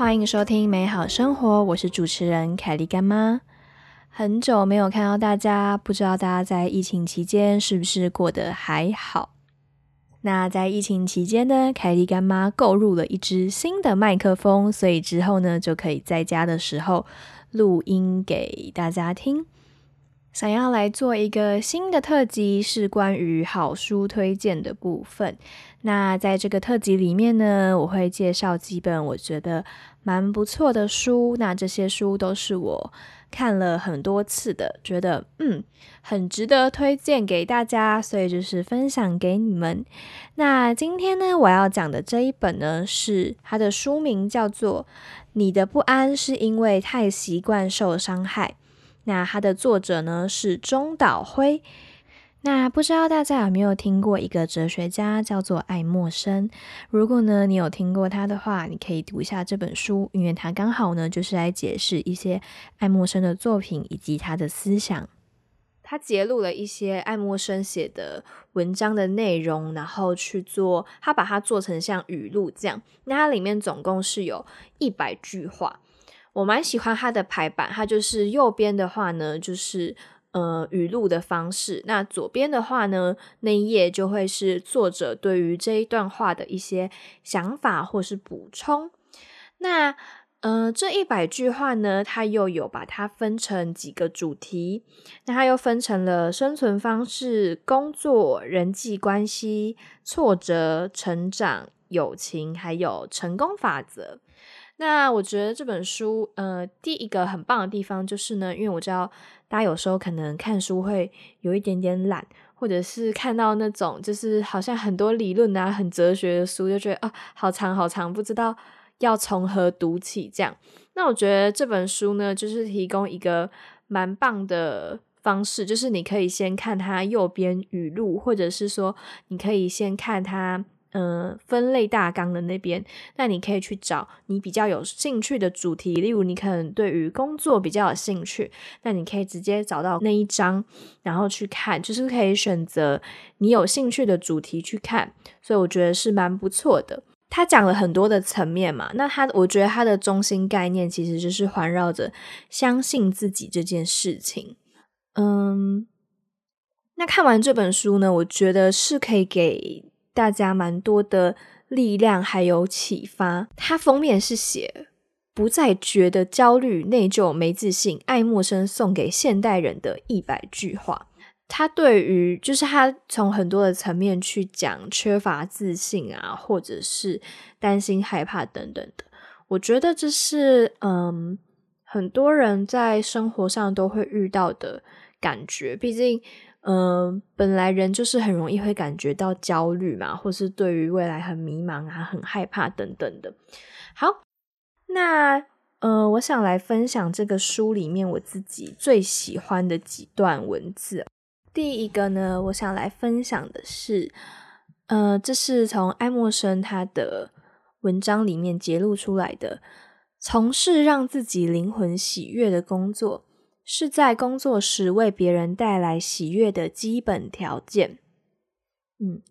欢迎收听美好生活，我是主持人凯莉干妈。很久没有看到大家，不知道大家在疫情期间是不是过得还好？那在疫情期间呢，凯莉干妈购入了一支新的麦克风，所以之后呢就可以在家的时候录音给大家听。想要来做一个新的特辑，是关于好书推荐的部分。那在这个特辑里面呢，我会介绍几本我觉得蛮不错的书。那这些书都是我看了很多次的，觉得嗯很值得推荐给大家，所以就是分享给你们。那今天呢，我要讲的这一本呢，是它的书名叫做《你的不安是因为太习惯受伤害》。那它的作者呢是中岛辉。那不知道大家有没有听过一个哲学家叫做爱默生？如果呢你有听过他的话，你可以读一下这本书，因为他刚好呢就是来解释一些爱默生的作品以及他的思想。他揭露了一些爱默生写的文章的内容，然后去做，他把它做成像语录这样。那它里面总共是有一百句话。我蛮喜欢它的排版，它就是右边的话呢，就是呃语录的方式；那左边的话呢，那一页就会是作者对于这一段话的一些想法或是补充。那呃这一百句话呢，它又有把它分成几个主题，那它又分成了生存方式、工作、人际关系、挫折、成长、友情，还有成功法则。那我觉得这本书，呃，第一个很棒的地方就是呢，因为我知道大家有时候可能看书会有一点点懒，或者是看到那种就是好像很多理论啊、很哲学的书，就觉得啊，好长好长，不知道要从何读起这样。那我觉得这本书呢，就是提供一个蛮棒的方式，就是你可以先看它右边语录，或者是说你可以先看它。嗯，分类大纲的那边，那你可以去找你比较有兴趣的主题，例如你可能对于工作比较有兴趣，那你可以直接找到那一章，然后去看，就是可以选择你有兴趣的主题去看，所以我觉得是蛮不错的。他讲了很多的层面嘛，那他我觉得他的中心概念其实就是环绕着相信自己这件事情。嗯，那看完这本书呢，我觉得是可以给。大家蛮多的力量，还有启发。它封面是写“不再觉得焦虑、内疚、没自信”，爱默生送给现代人的一百句话。他对于就是他从很多的层面去讲缺乏自信啊，或者是担心、害怕等等的。我觉得这是嗯，很多人在生活上都会遇到的感觉。毕竟。嗯，本来人就是很容易会感觉到焦虑嘛，或是对于未来很迷茫啊、很害怕等等的。好，那呃，我想来分享这个书里面我自己最喜欢的几段文字。第一个呢，我想来分享的是，呃，这是从爱默生他的文章里面揭露出来的，从事让自己灵魂喜悦的工作。是在工作时为别人带来喜悦的基本条件。嗯，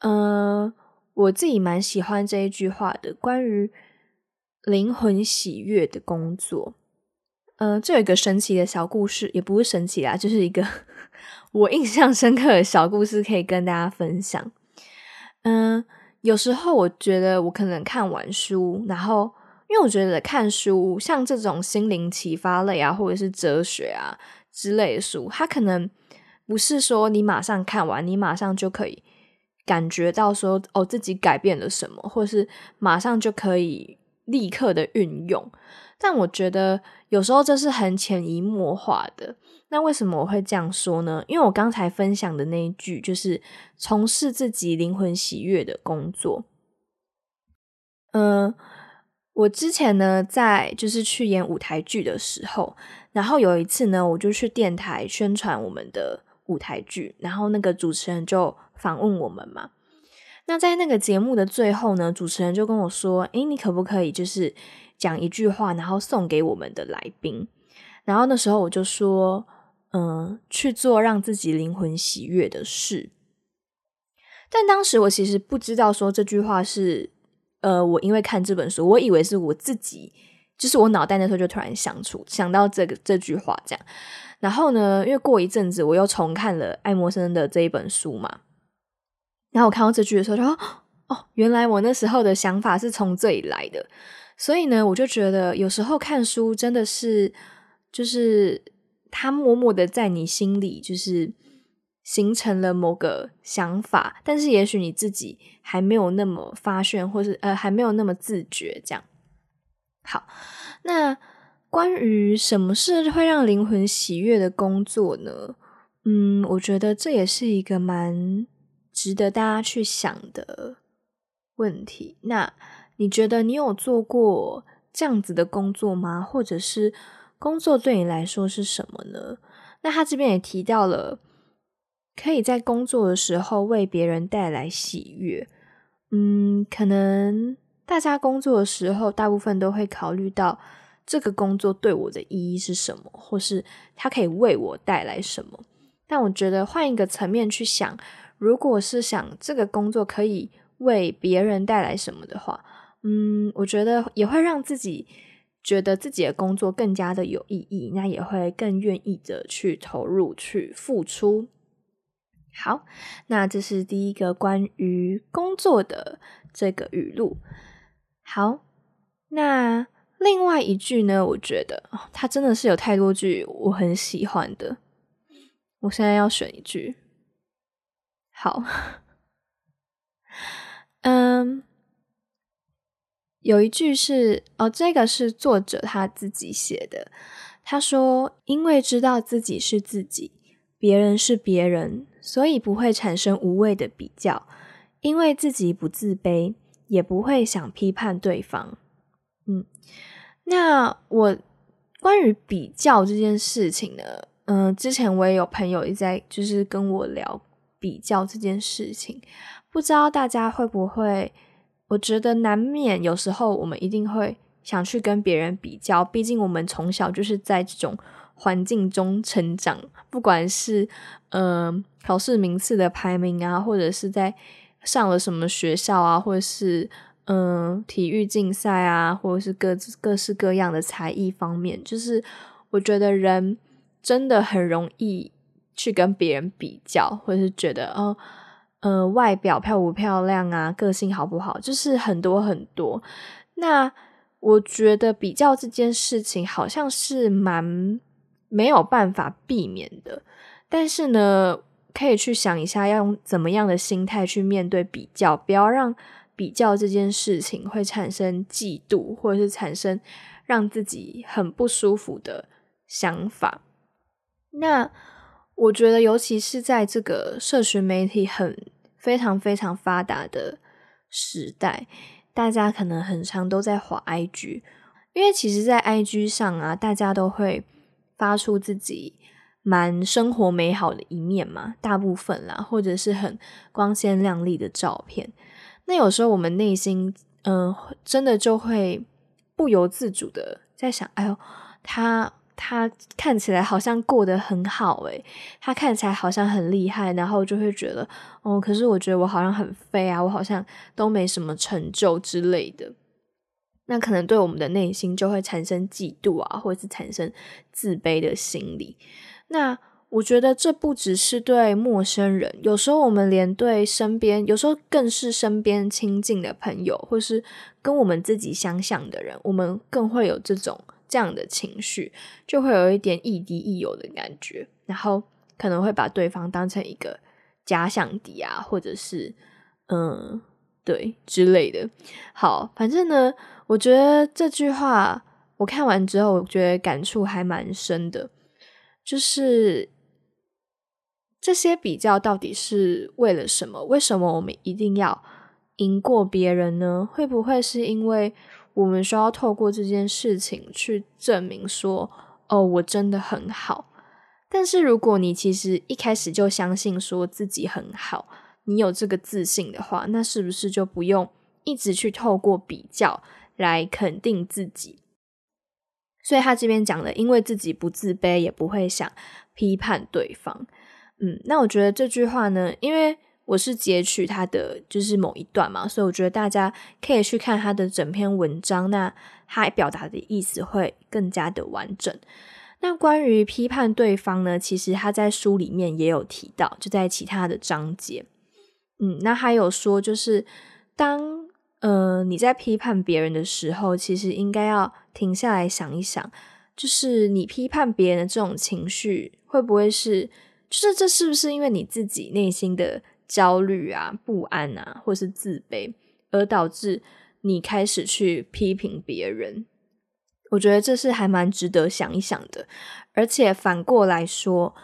呃，我自己蛮喜欢这一句话的，关于灵魂喜悦的工作。呃，这有一个神奇的小故事，也不是神奇啦，就是一个 我印象深刻的小故事，可以跟大家分享。嗯，有时候我觉得我可能看完书，然后。因为我觉得看书像这种心灵启发类啊，或者是哲学啊之类的书，它可能不是说你马上看完，你马上就可以感觉到说哦自己改变了什么，或是马上就可以立刻的运用。但我觉得有时候这是很潜移默化的。那为什么我会这样说呢？因为我刚才分享的那一句就是从事自己灵魂喜悦的工作，嗯。我之前呢，在就是去演舞台剧的时候，然后有一次呢，我就去电台宣传我们的舞台剧，然后那个主持人就访问我们嘛。那在那个节目的最后呢，主持人就跟我说：“诶，你可不可以就是讲一句话，然后送给我们的来宾？”然后那时候我就说：“嗯，去做让自己灵魂喜悦的事。”但当时我其实不知道说这句话是。呃，我因为看这本书，我以为是我自己，就是我脑袋那时候就突然想出想到这个这句话这样。然后呢，因为过一阵子我又重看了爱默生的这一本书嘛，然后我看到这句的时候，就说哦，原来我那时候的想法是从这里来的。所以呢，我就觉得有时候看书真的是，就是他默默的在你心里，就是形成了某个想法，但是也许你自己还没有那么发现，或是呃还没有那么自觉。这样，好，那关于什么是会让灵魂喜悦的工作呢？嗯，我觉得这也是一个蛮值得大家去想的问题。那。你觉得你有做过这样子的工作吗？或者是工作对你来说是什么呢？那他这边也提到了，可以在工作的时候为别人带来喜悦。嗯，可能大家工作的时候，大部分都会考虑到这个工作对我的意义是什么，或是它可以为我带来什么。但我觉得换一个层面去想，如果是想这个工作可以为别人带来什么的话。嗯，我觉得也会让自己觉得自己的工作更加的有意义，那也会更愿意的去投入、去付出。好，那这是第一个关于工作的这个语录。好，那另外一句呢？我觉得它真的是有太多句我很喜欢的。我现在要选一句。好，嗯。有一句是哦，这个是作者他自己写的。他说：“因为知道自己是自己，别人是别人，所以不会产生无谓的比较。因为自己不自卑，也不会想批判对方。”嗯，那我关于比较这件事情呢，嗯，之前我也有朋友一直在就是跟我聊比较这件事情，不知道大家会不会？我觉得难免有时候我们一定会想去跟别人比较，毕竟我们从小就是在这种环境中成长，不管是呃考试名次的排名啊，或者是在上了什么学校啊，或者是嗯体育竞赛啊，或者是各各式各样的才艺方面，就是我觉得人真的很容易去跟别人比较，或者是觉得哦。呃，外表漂不漂亮啊？个性好不好？就是很多很多。那我觉得比较这件事情好像是蛮没有办法避免的。但是呢，可以去想一下，要用怎么样的心态去面对比较，不要让比较这件事情会产生嫉妒，或者是产生让自己很不舒服的想法。那。我觉得，尤其是在这个社群媒体很非常非常发达的时代，大家可能很常都在滑 IG，因为其实，在 IG 上啊，大家都会发出自己蛮生活美好的一面嘛，大部分啦，或者是很光鲜亮丽的照片。那有时候我们内心，嗯，真的就会不由自主的在想，哎呦，他。他看起来好像过得很好诶，他看起来好像很厉害，然后就会觉得哦，可是我觉得我好像很废啊，我好像都没什么成就之类的。那可能对我们的内心就会产生嫉妒啊，或者是产生自卑的心理。那我觉得这不只是对陌生人，有时候我们连对身边，有时候更是身边亲近的朋友，或是跟我们自己相像的人，我们更会有这种。这样的情绪就会有一点亦敌亦友的感觉，然后可能会把对方当成一个假想敌啊，或者是嗯，对之类的。好，反正呢，我觉得这句话我看完之后，我觉得感触还蛮深的，就是这些比较到底是为了什么？为什么我们一定要赢过别人呢？会不会是因为？我们需要透过这件事情去证明说，哦，我真的很好。但是如果你其实一开始就相信说自己很好，你有这个自信的话，那是不是就不用一直去透过比较来肯定自己？所以他这边讲的，因为自己不自卑，也不会想批判对方。嗯，那我觉得这句话呢，因为我是截取他的就是某一段嘛，所以我觉得大家可以去看他的整篇文章，那他表达的意思会更加的完整。那关于批判对方呢，其实他在书里面也有提到，就在其他的章节。嗯，那还有说，就是当呃你在批判别人的时候，其实应该要停下来想一想，就是你批判别人的这种情绪，会不会是，就是这是不是因为你自己内心的。焦虑啊、不安啊，或是自卑，而导致你开始去批评别人。我觉得这是还蛮值得想一想的。而且反过来说，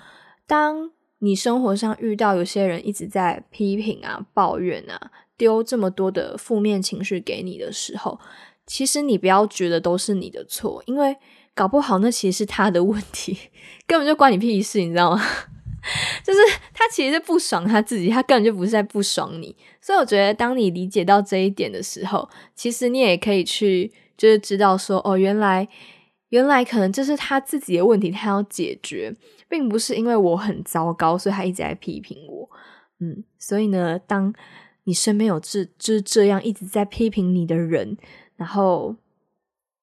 当你生活上遇到有些人一直在批评啊、抱怨啊、丢这么多的负面情绪给你的时候，其实你不要觉得都是你的错，因为搞不好那其实是他的问题，根本就关你屁事，你知道吗？就是他其实是不爽他自己，他根本就不是在不爽你。所以我觉得，当你理解到这一点的时候，其实你也可以去，就是知道说，哦，原来原来可能就是他自己的问题，他要解决，并不是因为我很糟糕，所以他一直在批评我。嗯，所以呢，当你身边有这就是这样一直在批评你的人，然后。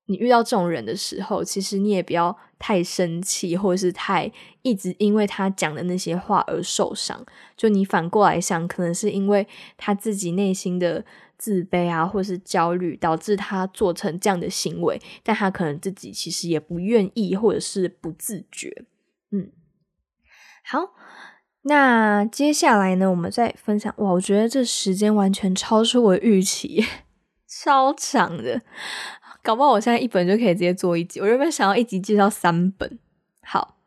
你遇到这种人的时候，其实你也不要太生气，或者是太一直因为他讲的那些话而受伤。就你反过来想，可能是因为他自己内心的自卑啊，或是焦虑，导致他做成这样的行为。但他可能自己其实也不愿意，或者是不自觉。嗯，好，那接下来呢，我们再分享。哇，我觉得这时间完全超出我预期，超长的。搞不好我现在一本就可以直接做一集。我原本想要一集介绍三本。好，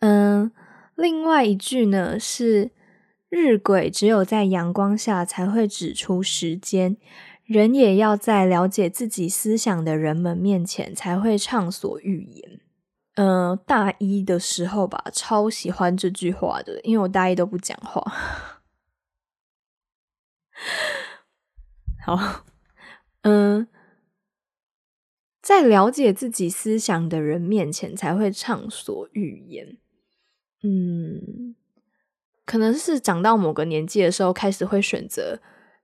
嗯，另外一句呢是“日晷只有在阳光下才会指出时间，人也要在了解自己思想的人们面前才会畅所欲言。”嗯，大一的时候吧，超喜欢这句话的，因为我大一都不讲话。好，嗯。在了解自己思想的人面前，才会畅所欲言。嗯，可能是长到某个年纪的时候，开始会选择，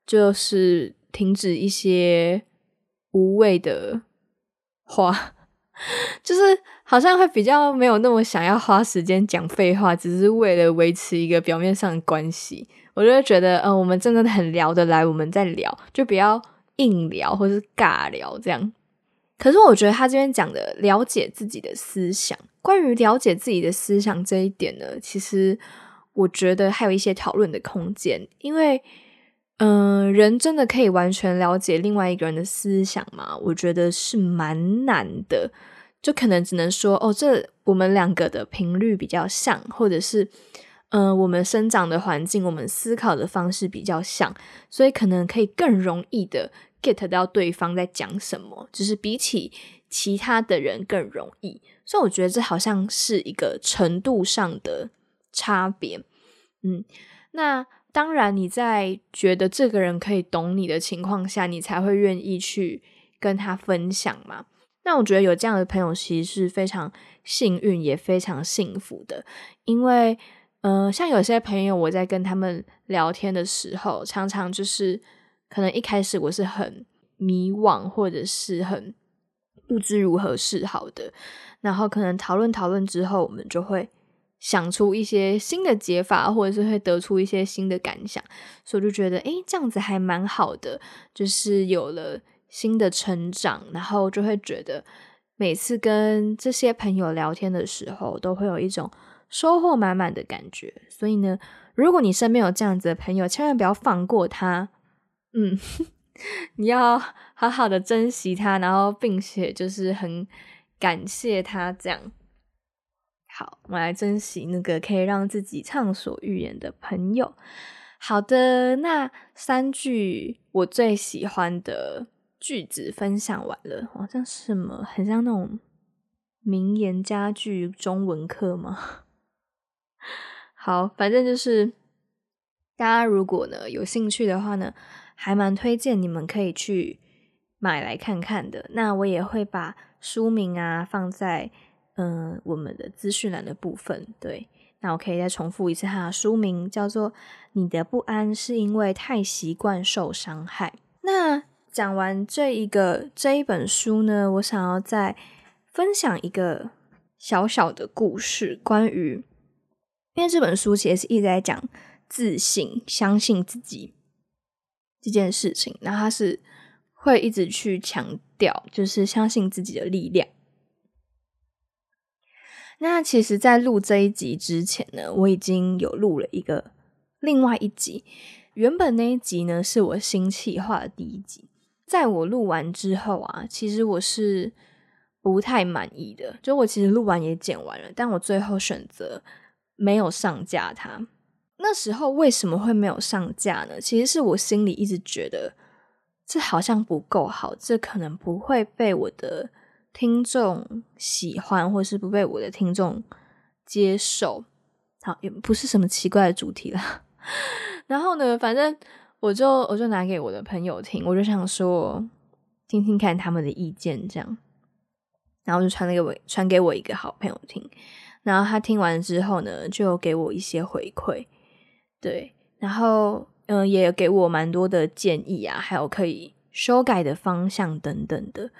就是停止一些无谓的话，就是好像会比较没有那么想要花时间讲废话，只是为了维持一个表面上的关系。我就会觉得，嗯，我们真的很聊得来，我们在聊，就不要硬聊或是尬聊这样。可是我觉得他这边讲的了解自己的思想，关于了解自己的思想这一点呢，其实我觉得还有一些讨论的空间。因为，嗯，人真的可以完全了解另外一个人的思想吗？我觉得是蛮难的。就可能只能说，哦，这我们两个的频率比较像，或者是，嗯，我们生长的环境，我们思考的方式比较像，所以可能可以更容易的。Get 到对方在讲什么，就是比起其他的人更容易，所以我觉得这好像是一个程度上的差别。嗯，那当然你在觉得这个人可以懂你的情况下，你才会愿意去跟他分享嘛。那我觉得有这样的朋友其实是非常幸运，也非常幸福的，因为，呃，像有些朋友我在跟他们聊天的时候，常常就是。可能一开始我是很迷惘，或者是很不知如何是好的，然后可能讨论讨论之后，我们就会想出一些新的解法，或者是会得出一些新的感想，所以我就觉得，诶，这样子还蛮好的，就是有了新的成长，然后就会觉得每次跟这些朋友聊天的时候，都会有一种收获满满的感觉。所以呢，如果你身边有这样子的朋友，千万不要放过他。嗯，你要好好的珍惜他，然后并且就是很感谢他这样。好，我来珍惜那个可以让自己畅所欲言的朋友。好的，那三句我最喜欢的句子分享完了，好像什么，很像那种名言佳句中文课吗？好，反正就是大家如果呢有兴趣的话呢。还蛮推荐你们可以去买来看看的。那我也会把书名啊放在嗯我们的资讯栏的部分。对，那我可以再重复一次它的书名，叫做《你的不安是因为太习惯受伤害》。那讲完这一个这一本书呢，我想要再分享一个小小的故事，关于因为这本书其实是一直在讲自信、相信自己这件事情，那他是会一直去强调，就是相信自己的力量。那其实，在录这一集之前呢，我已经有录了一个另外一集。原本那一集呢，是我新企划的第一集。在我录完之后啊，其实我是不太满意的。就我其实录完也剪完了，但我最后选择没有上架它。那时候为什么会没有上架呢？其实是我心里一直觉得这好像不够好，这可能不会被我的。听众喜欢，或是不被我的听众接受，好，也不是什么奇怪的主题了。然后呢，反正我就我就拿给我的朋友听，我就想说听听看他们的意见，这样。然后就传了给我传给我一个好朋友听，然后他听完之后呢，就给我一些回馈，对，然后嗯，也给我蛮多的建议啊，还有可以修改的方向等等的。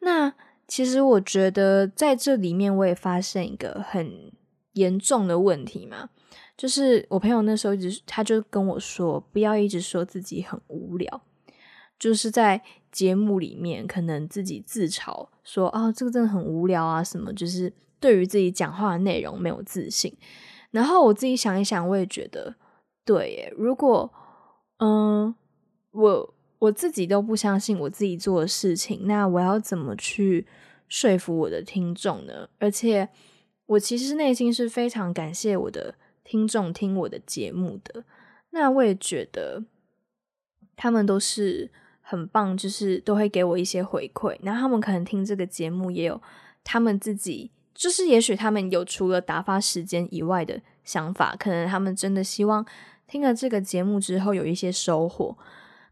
那其实我觉得在这里面，我也发现一个很严重的问题嘛，就是我朋友那时候一直他就跟我说，不要一直说自己很无聊，就是在节目里面可能自己自嘲说啊，这个真的很无聊啊，什么就是对于自己讲话的内容没有自信。然后我自己想一想，我也觉得对，如果嗯我。我自己都不相信我自己做的事情，那我要怎么去说服我的听众呢？而且我其实内心是非常感谢我的听众听我的节目的，那我也觉得他们都是很棒，就是都会给我一些回馈。那他们可能听这个节目也有他们自己，就是也许他们有除了打发时间以外的想法，可能他们真的希望听了这个节目之后有一些收获。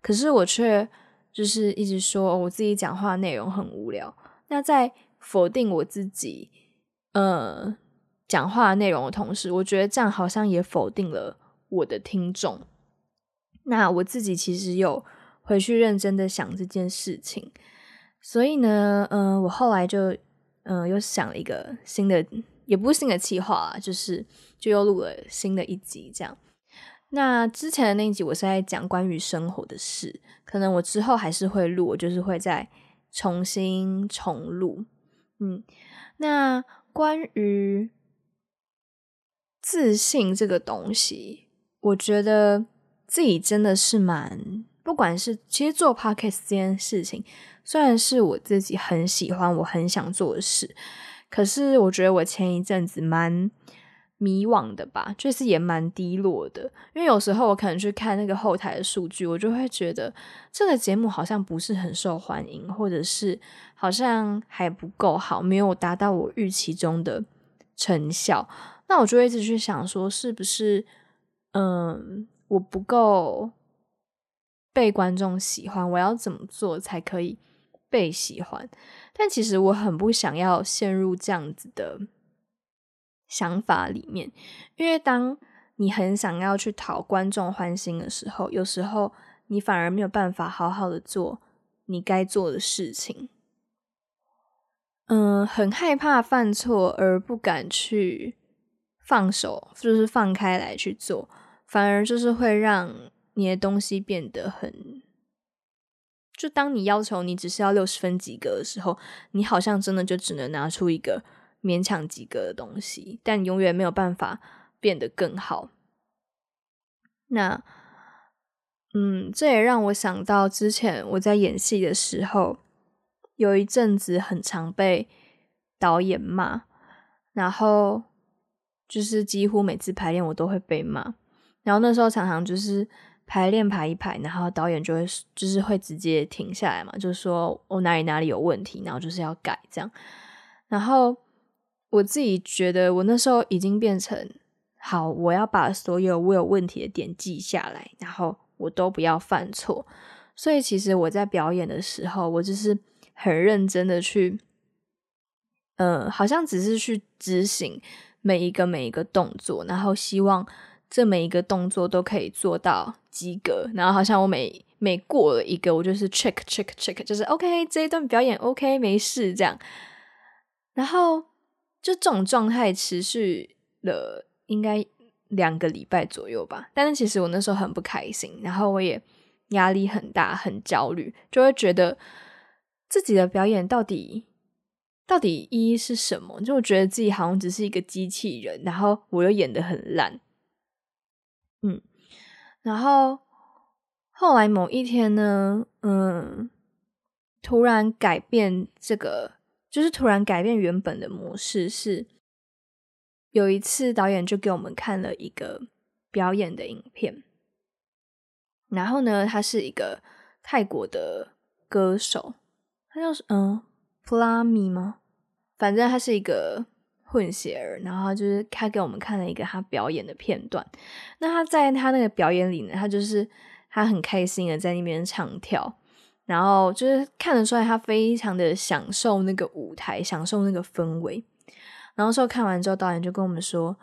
可是我却就是一直说我自己讲话内容很无聊。那在否定我自己呃讲话内容的同时，我觉得这样好像也否定了我的听众。那我自己其实有回去认真的想这件事情，所以呢，嗯，我后来就嗯又想了一个新的，也不是新的计划，就是就又录了新的一集这样。那之前的那一集我是在讲关于生活的事，可能我之后还是会录，我就是会再重新重录。嗯，那关于自信这个东西，我觉得自己真的是蛮，不管是其实做 podcast 这件事情，虽然是我自己很喜欢、我很想做的事，可是我觉得我前一阵子蛮。迷惘的吧，就是也蛮低落的。因为有时候我可能去看那个后台的数据，我就会觉得这个节目好像不是很受欢迎，或者是好像还不够好，没有达到我预期中的成效。那我就一直去想说，是不是嗯我不够被观众喜欢？我要怎么做才可以被喜欢？但其实我很不想要陷入这样子的。想法里面，因为当你很想要去讨观众欢心的时候，有时候你反而没有办法好好的做你该做的事情。嗯，很害怕犯错而不敢去放手，就是放开来去做，反而就是会让你的东西变得很……就当你要求你只是要六十分及格的时候，你好像真的就只能拿出一个。勉强及格的东西，但永远没有办法变得更好。那，嗯，这也让我想到之前我在演戏的时候，有一阵子很常被导演骂，然后就是几乎每次排练我都会被骂。然后那时候常常就是排练排一排，然后导演就会就是会直接停下来嘛，就是说我哪里哪里有问题，然后就是要改这样，然后。我自己觉得，我那时候已经变成好，我要把所有我有问题的点记下来，然后我都不要犯错。所以其实我在表演的时候，我就是很认真的去，呃，好像只是去执行每一个每一个动作，然后希望这每一个动作都可以做到及格，然后好像我每每过了一个，我就是 check check check，就是 OK 这一段表演 OK 没事这样，然后就这种状态持续了应该两个礼拜左右吧，但是其实我那时候很不开心，然后我也压力很大，很焦虑，就会觉得自己的表演到底。到底意义是什么？就我觉得自己好像只是一个机器人，然后我又演的很烂，嗯，然后后来某一天呢，嗯，突然改变这个，就是突然改变原本的模式。是有一次导演就给我们看了一个表演的影片，然后呢，他是一个泰国的歌手，他叫嗯。普拉米吗？反正他是一个混血儿，然后就是他给我们看了一个他表演的片段。那他在他那个表演里呢，他就是他很开心的在那边唱跳，然后就是看得出来他非常的享受那个舞台，享受那个氛围。然后说看完之后，导演就跟我们说：“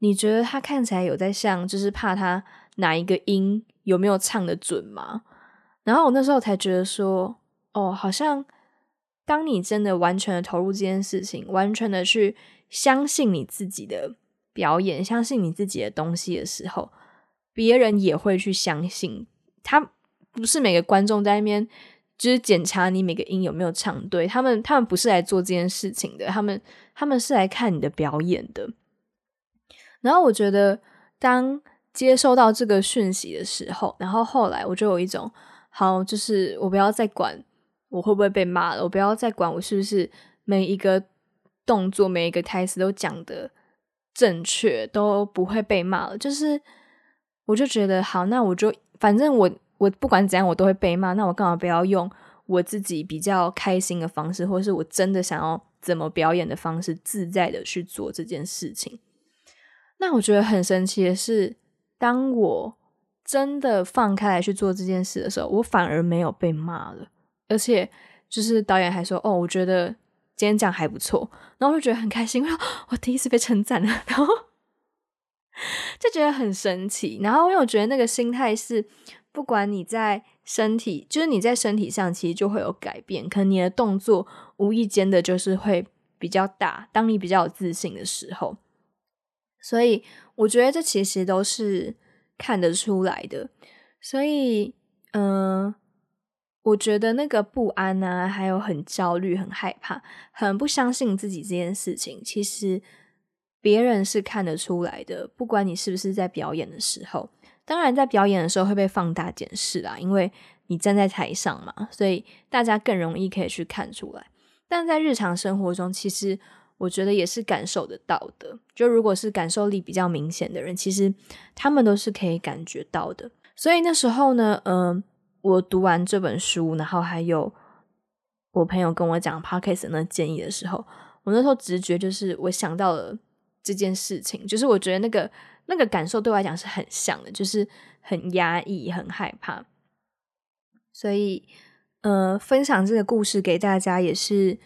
你觉得他看起来有在像，就是怕他哪一个音有没有唱的准吗？”然后我那时候才觉得说：“哦，好像。”当你真的完全的投入这件事情，完全的去相信你自己的表演，相信你自己的东西的时候，别人也会去相信。他不是每个观众在那边就是检查你每个音有没有唱对，他们他们不是来做这件事情的，他们他们是来看你的表演的。然后我觉得，当接收到这个讯息的时候，然后后来我就有一种好，就是我不要再管。我会不会被骂了？我不要再管我是不是每一个动作、每一个台词都讲的正确，都不会被骂了。就是我就觉得好，那我就反正我我不管怎样我都会被骂，那我干嘛不要用我自己比较开心的方式，或是我真的想要怎么表演的方式，自在的去做这件事情？那我觉得很神奇的是，当我真的放开来去做这件事的时候，我反而没有被骂了。而且，就是导演还说：“哦，我觉得今天讲还不错。”然后我就觉得很开心，我我第一次被称赞了，然后 就觉得很神奇。然后因为我觉得那个心态是，不管你在身体，就是你在身体上，其实就会有改变。可能你的动作无意间的就是会比较大。当你比较有自信的时候，所以我觉得这其实都是看得出来的。所以，嗯。我觉得那个不安啊，还有很焦虑、很害怕、很不相信自己这件事情，其实别人是看得出来的。不管你是不是在表演的时候，当然在表演的时候会被放大检视啦，因为你站在台上嘛，所以大家更容易可以去看出来。但在日常生活中，其实我觉得也是感受得到的。就如果是感受力比较明显的人，其实他们都是可以感觉到的。所以那时候呢，嗯。我读完这本书，然后还有我朋友跟我讲 podcast 那建议的时候，我那时候直觉就是我想到了这件事情，就是我觉得那个那个感受对我来讲是很像的，就是很压抑、很害怕。所以，呃，分享这个故事给大家，也是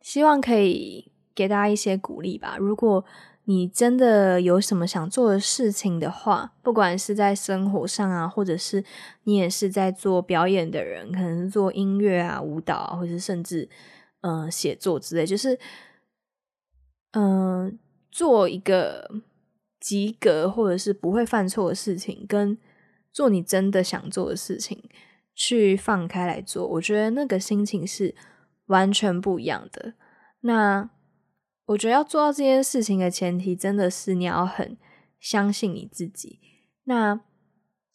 希望可以给大家一些鼓励吧。如果你真的有什么想做的事情的话，不管是在生活上啊，或者是你也是在做表演的人，可能做音乐啊、舞蹈啊，或者甚至嗯写作之类，就是嗯做一个及格或者是不会犯错的事情，跟做你真的想做的事情去放开来做，我觉得那个心情是完全不一样的。那。我觉得要做到这件事情的前提，真的是你要很相信你自己。那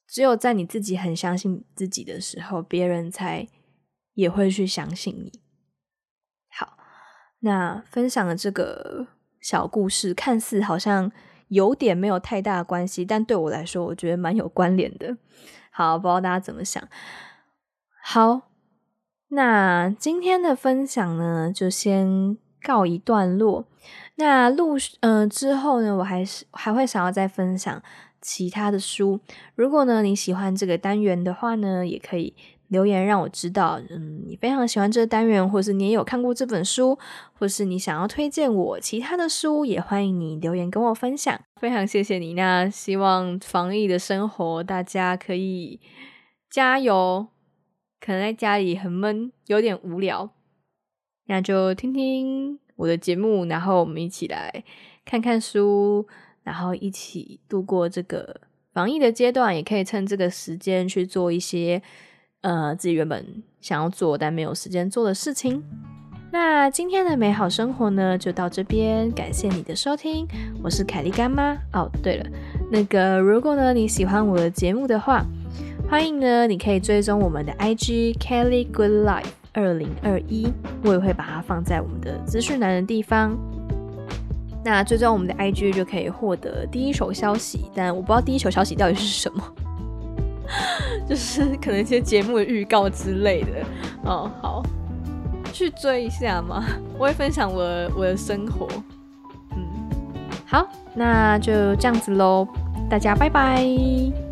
只有在你自己很相信自己的时候，别人才也会去相信你。好，那分享的这个小故事，看似好像有点没有太大的关系，但对我来说，我觉得蛮有关联的。好，不知道大家怎么想？好，那今天的分享呢，就先。告一段落，那录嗯之后呢，我还是还会想要再分享其他的书。如果呢你喜欢这个单元的话呢，也可以留言让我知道，嗯，你非常喜欢这个单元，或是你也有看过这本书，或是你想要推荐我其他的书，也欢迎你留言跟我分享。非常谢谢你，那希望防疫的生活大家可以加油。可能在家里很闷，有点无聊，那就听听我的节目，然后我们一起来看看书，然后一起度过这个防疫的阶段，也可以趁这个时间去做一些呃自己原本想要做但没有时间做的事情。那今天的美好生活呢，就到这边，感谢你的收听，我是凯莉干妈。哦，对了，那个如果呢你喜欢我的节目的话。欢迎呢，你可以追踪我们的 IG Kelly Good Life 二零二一，我也会把它放在我们的资讯栏的地方。那追踪我们的 IG 就可以获得第一手消息，但我不知道第一手消息到底是什么，就是可能一些节目的预告之类的。哦，好，去追一下嘛，我会分享我我的生活。嗯，好，那就这样子喽，大家拜拜。